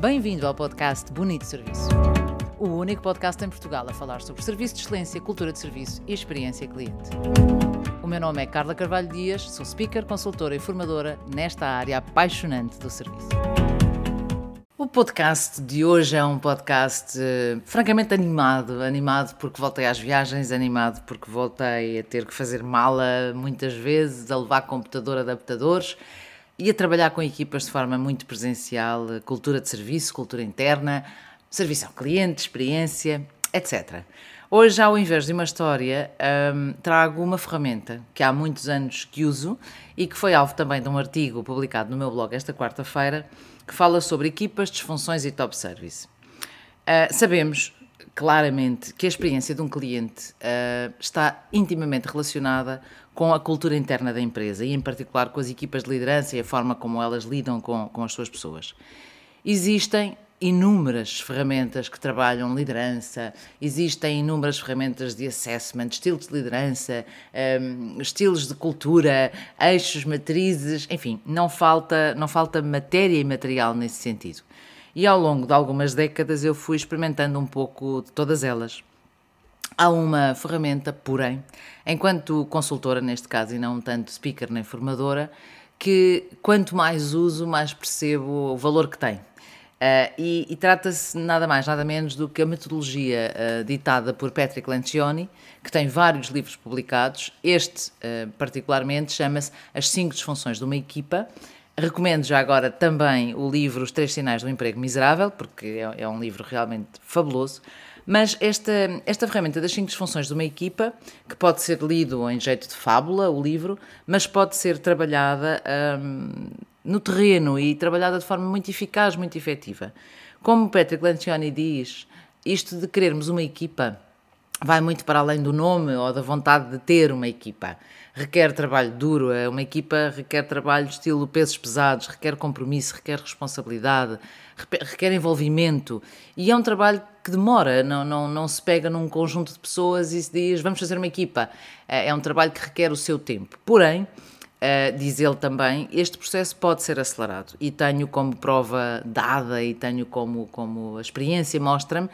Bem-vindo ao podcast Bonito Serviço. O único podcast em Portugal a falar sobre serviço de excelência, cultura de serviço e experiência cliente. O meu nome é Carla Carvalho Dias, sou speaker, consultora e formadora nesta área apaixonante do serviço. O podcast de hoje é um podcast uh, francamente animado. Animado porque voltei às viagens, animado porque voltei a ter que fazer mala muitas vezes, a levar computador, adaptadores e a trabalhar com equipas de forma muito presencial, cultura de serviço, cultura interna, serviço ao cliente, experiência, etc. Hoje, ao invés de uma história, um, trago uma ferramenta que há muitos anos que uso e que foi alvo também de um artigo publicado no meu blog esta quarta-feira, que fala sobre equipas, disfunções e top service. Uh, sabemos claramente que a experiência de um cliente uh, está intimamente relacionada com a cultura interna da empresa e, em particular, com as equipas de liderança e a forma como elas lidam com, com as suas pessoas. Existem inúmeras ferramentas que trabalham liderança, existem inúmeras ferramentas de assessment, estilos de liderança, um, estilos de cultura, eixos, matrizes, enfim, não falta, não falta matéria e material nesse sentido. E ao longo de algumas décadas eu fui experimentando um pouco de todas elas. Há uma ferramenta, porém, enquanto consultora neste caso e não tanto speaker nem formadora, que quanto mais uso, mais percebo o valor que tem. Uh, e, e trata-se nada mais, nada menos do que a metodologia uh, ditada por Patrick Lencioni, que tem vários livros publicados. Este, uh, particularmente, chama-se As 5 Disfunções de uma Equipa. Recomendo já agora também o livro Os Três Sinais do Emprego Miserável, porque é, é um livro realmente fabuloso. Mas esta, esta ferramenta das cinco disfunções de uma equipa, que pode ser lido em jeito de fábula, o livro, mas pode ser trabalhada hum, no terreno e trabalhada de forma muito eficaz, muito efetiva. Como Patrick Lencioni diz, isto de querermos uma equipa vai muito para além do nome ou da vontade de ter uma equipa. Requer trabalho duro, é uma equipa requer trabalho estilo pesos pesados, requer compromisso, requer responsabilidade, requer envolvimento e é um trabalho que demora, não, não, não se pega num conjunto de pessoas e se diz vamos fazer uma equipa. É, é um trabalho que requer o seu tempo. Porém, Uh, diz ele também, este processo pode ser acelerado e tenho como prova dada e tenho como, como a experiência mostra-me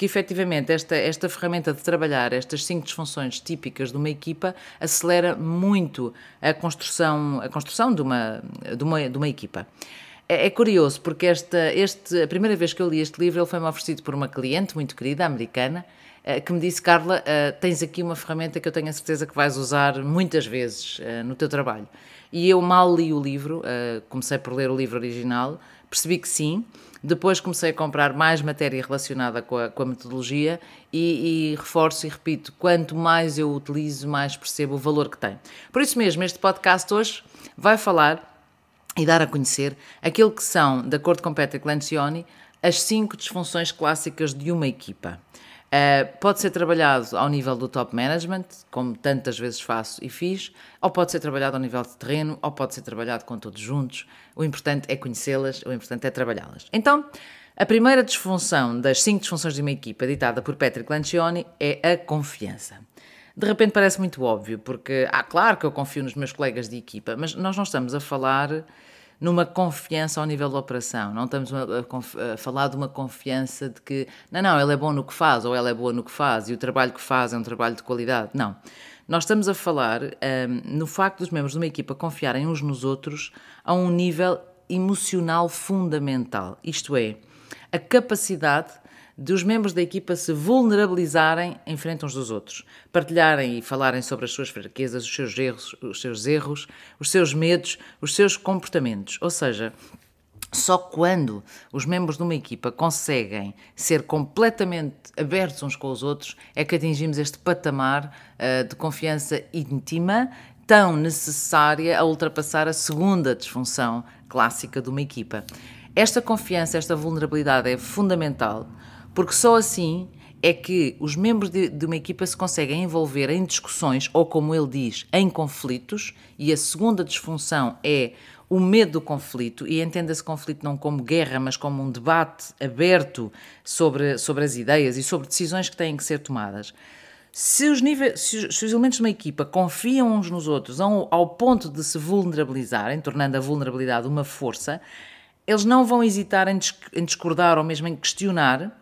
que efetivamente esta, esta ferramenta de trabalhar estas cinco disfunções típicas de uma equipa acelera muito a construção, a construção de, uma, de, uma, de uma equipa. É, é curioso porque esta, este, a primeira vez que eu li este livro ele foi-me oferecido por uma cliente muito querida, americana, que me disse, Carla, eh, tens aqui uma ferramenta que eu tenho a certeza que vais usar muitas vezes eh, no teu trabalho. E eu mal li o livro, comecei por ler o livro original, percebi que sim, depois comecei a comprar mais matéria relacionada com a, com a metodologia e, e, reforço e repito, quanto mais eu utilizo, mais percebo o valor que tem. Por isso mesmo, este podcast hoje vai falar e dar a conhecer aquilo que são, de acordo com Patrick Lencioni, as cinco disfunções clássicas de uma equipa. Uh, pode ser trabalhado ao nível do top management, como tantas vezes faço e fiz, ou pode ser trabalhado ao nível de terreno, ou pode ser trabalhado com todos juntos. O importante é conhecê-las, o importante é trabalhá-las. Então, a primeira disfunção das cinco disfunções de uma equipa, ditada por Patrick Lancioni, é a confiança. De repente parece muito óbvio, porque, ah, claro que eu confio nos meus colegas de equipa, mas nós não estamos a falar numa confiança ao nível da operação. Não estamos a, a, a, falar de uma confiança de que, não, não, ele é bom no que faz ou ela é boa no que faz e o trabalho que faz é um trabalho de qualidade. Não. Nós estamos a falar um, no facto dos membros de uma equipa confiarem uns nos outros a um nível emocional fundamental. Isto é, a capacidade de os membros da equipa se vulnerabilizarem em frente uns dos outros, partilharem e falarem sobre as suas fraquezas, os seus erros, os seus erros, os seus medos, os seus comportamentos. Ou seja, só quando os membros de uma equipa conseguem ser completamente abertos uns com os outros é que atingimos este patamar uh, de confiança íntima tão necessária a ultrapassar a segunda disfunção clássica de uma equipa. Esta confiança, esta vulnerabilidade é fundamental porque só assim é que os membros de, de, uma equipa se conseguem envolver em discussões, ou como ele diz, em conflitos, e a segunda disfunção é o medo do conflito, e entenda-se conflito não como guerra, mas como um debate aberto sobre, sobre as ideias e sobre decisões que têm que ser tomadas. Se os, níveis, se os, elementos de uma equipa confiam uns nos outros ao, ao ponto de se vulnerabilizarem, tornando a vulnerabilidade uma força, eles não vão hesitar em, discordar ou mesmo em questionar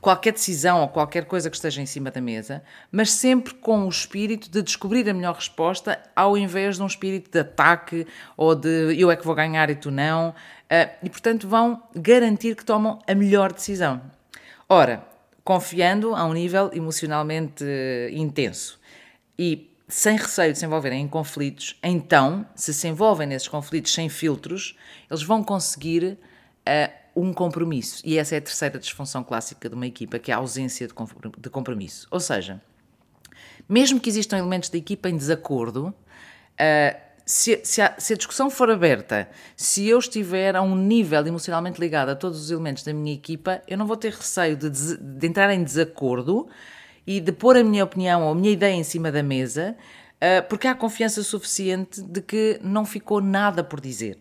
qualquer decisão ou qualquer coisa que esteja em cima da mesa, mas sempre com o espírito de descobrir a melhor resposta, ao invés de um espírito de ataque ou de eu é que vou ganhar e tu não. Eh, e, portanto, vão garantir que tomam a melhor decisão. Ora, confiando a um nível emocionalmente eh, intenso e sem receio de se envolverem em conflitos, então, se se envolvem nesses conflitos sem filtros, eles vão conseguir um compromisso. E essa é a terceira disfunção clássica de uma equipa, que é a ausência de compromisso. Ou seja, mesmo que existam elementos da equipa em desacordo, uh, se, se, a, se, a, discussão for aberta, se eu estiver a um nível emocionalmente ligado a todos os elementos da minha equipa, eu não vou ter receio de, de entrar em desacordo e de pôr a minha opinião ou a minha ideia em cima da mesa, uh, porque há confiança suficiente de que não ficou nada por dizer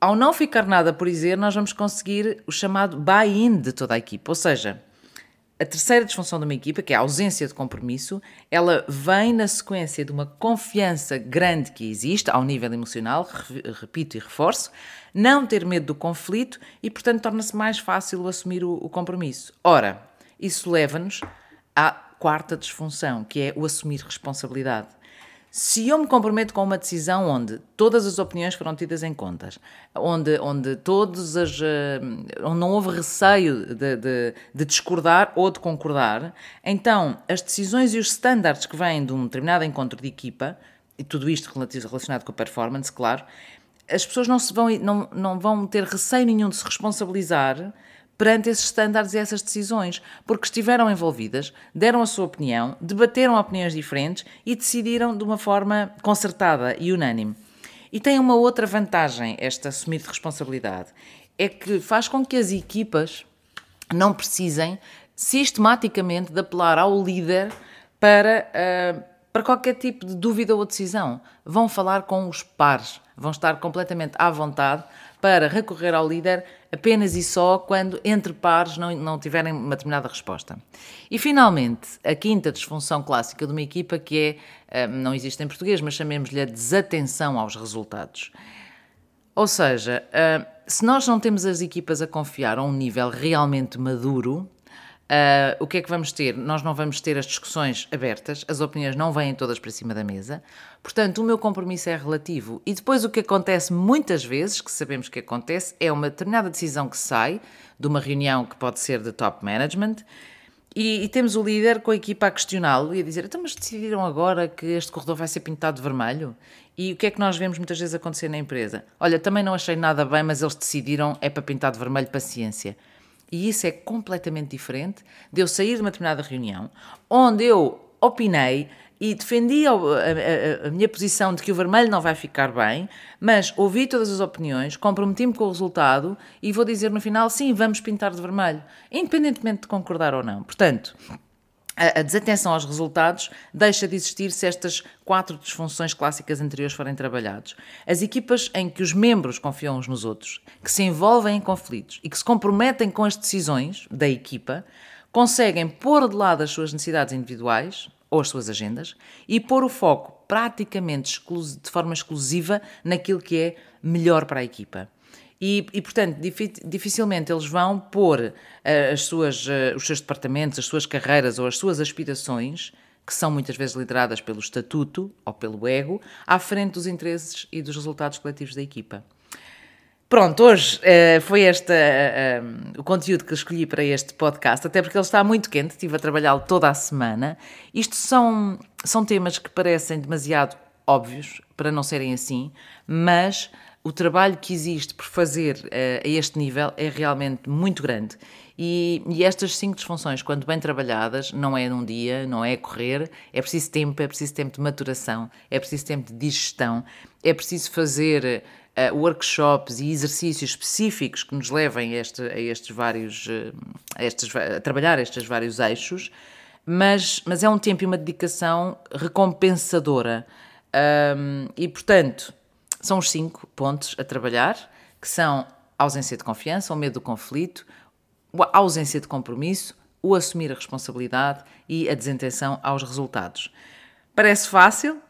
ao não ficar nada por dizer, nós vamos conseguir o chamado buy-in de toda a equipa. Ou seja, a terceira disfunção de uma equipa, que é a ausência de compromisso, ela vem na sequência de uma confiança grande que existe ao nível emocional, repito e reforço, não ter medo do conflito e, portanto, torna-se mais fácil assumir o, o compromisso. Ora, isso leva-nos à quarta disfunção, que é o assumir responsabilidade. Se eu me comprometo com uma decisão onde todas as opiniões foram tidas em contas, onde, onde todos as. Eh, onde não houve receio de, de, de, discordar ou de concordar, então as decisões e os standards que vêm de um determinado encontro de equipa, e tudo isto relacionado com a performance, claro, as pessoas não, se vão, não, não vão ter receio nenhum de se responsabilizar perante esses estándares e essas decisões, porque estiveram envolvidas, deram a sua opinião, debateram opiniões diferentes e decidiram de uma forma concertada e unânime. E tem uma outra vantagem esta assumir de responsabilidade, é que faz com que as equipas não precisem sistematicamente de apelar ao líder para, uh, para qualquer tipo de dúvida ou decisão. Vão falar com os pares, vão estar completamente à vontade para recorrer ao líder apenas e só quando entre pares não, não tiverem uma determinada resposta. E finalmente, a quinta disfunção clássica de uma equipa que é, eh, não existe em português, mas chamemos-lhe a desatenção aos resultados. Ou seja, eh, se nós não temos as equipas a confiar a um nível realmente maduro, Uh, o que é que vamos ter? Nós não vamos ter as discussões abertas, as opiniões não vêm todas para cima da mesa, portanto, o meu compromisso é relativo. E depois o que acontece muitas vezes, que sabemos que acontece, é uma determinada decisão que sai de uma reunião que pode ser de top management. E, e temos o líder com a equipa a questioná-lo e a dizer: então, mas decidiram agora que este corredor vai ser pintado de vermelho? E o que é que nós vemos muitas vezes acontecer na empresa? Olha, também não achei nada bem, mas eles decidiram é para pintar de vermelho, paciência. E isso é completamente diferente de eu sair de uma determinada reunião onde eu opinei e defendi a, a, a, minha posição de que o vermelho não vai ficar bem, mas ouvi todas as opiniões, comprometi-me com o resultado e vou dizer no final: sim, vamos pintar de vermelho, independentemente de concordar ou não. Portanto, a desatenção aos resultados deixa de existir se estas quatro disfunções clássicas anteriores forem trabalhados. As equipas em que os membros confiam uns nos outros, que se envolvem em conflitos e que se comprometem com as decisões da equipa, conseguem pôr de lado as suas necessidades individuais ou as suas agendas e pôr o foco praticamente de forma exclusiva naquilo que é melhor para a equipa. E, e portanto, dificilmente eles vão pôr uh, as suas, uh, os seus departamentos, as suas carreiras ou as suas aspirações, que são muitas vezes lideradas pelo estatuto ou pelo ego, à frente dos interesses e dos resultados coletivos da equipa. Pronto, hoje uh, foi este uh, o conteúdo que escolhi para este podcast, até porque ele está muito quente, estive a trabalhá-lo toda a semana. Isto são, são temas que parecem demasiado óbvios para não serem assim, mas o trabalho que existe por fazer uh, a este nível é realmente muito grande. E, e, estas cinco disfunções, quando bem trabalhadas, não é num dia, não é correr, é preciso tempo, é preciso tempo de maturação, é preciso tempo de digestão, é preciso fazer uh, workshops e exercícios específicos que nos levem a, este, a estes vários, uh, a, estes, a trabalhar estes vários eixos, mas, mas é um tempo e uma dedicação recompensadora. Um, e portanto, são os cinco pontos a trabalhar, que são a ausência de confiança, o medo do conflito, a ausência de compromisso, o assumir a responsabilidade e a desintenção aos resultados. Parece fácil,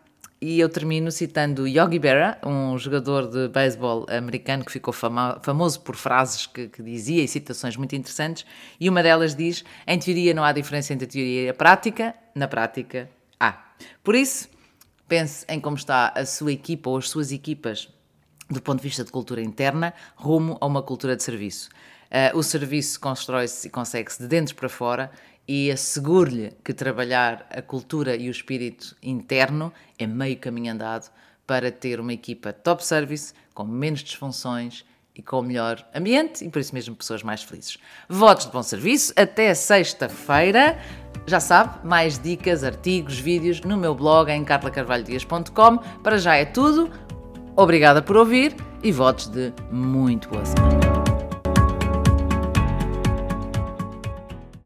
e eu termino citando Yogi Berra, um jogador de beisebol americano que ficou fama famoso por frases que, que, dizia e citações muito interessantes, e uma delas diz: Em teoria não há diferença entre a teoria e a prática, na prática há. Por isso, pense em como está a sua equipa ou as suas equipas do ponto de vista de cultura interna, rumo a uma cultura de serviço. Uh, o serviço constrói-se e consegue-se de dentro para fora e asseguro-lhe que trabalhar a cultura e o espírito interno é meio caminho andado para ter uma equipa top service, com menos disfunções e com o melhor ambiente e por isso mesmo pessoas mais felizes. Votos de bom serviço, até sexta-feira. Já sabe, mais dicas, artigos, vídeos no meu blog em carlacarvalhodias.com. Para já é tudo. Obrigada por ouvir e votos de muito boa semana.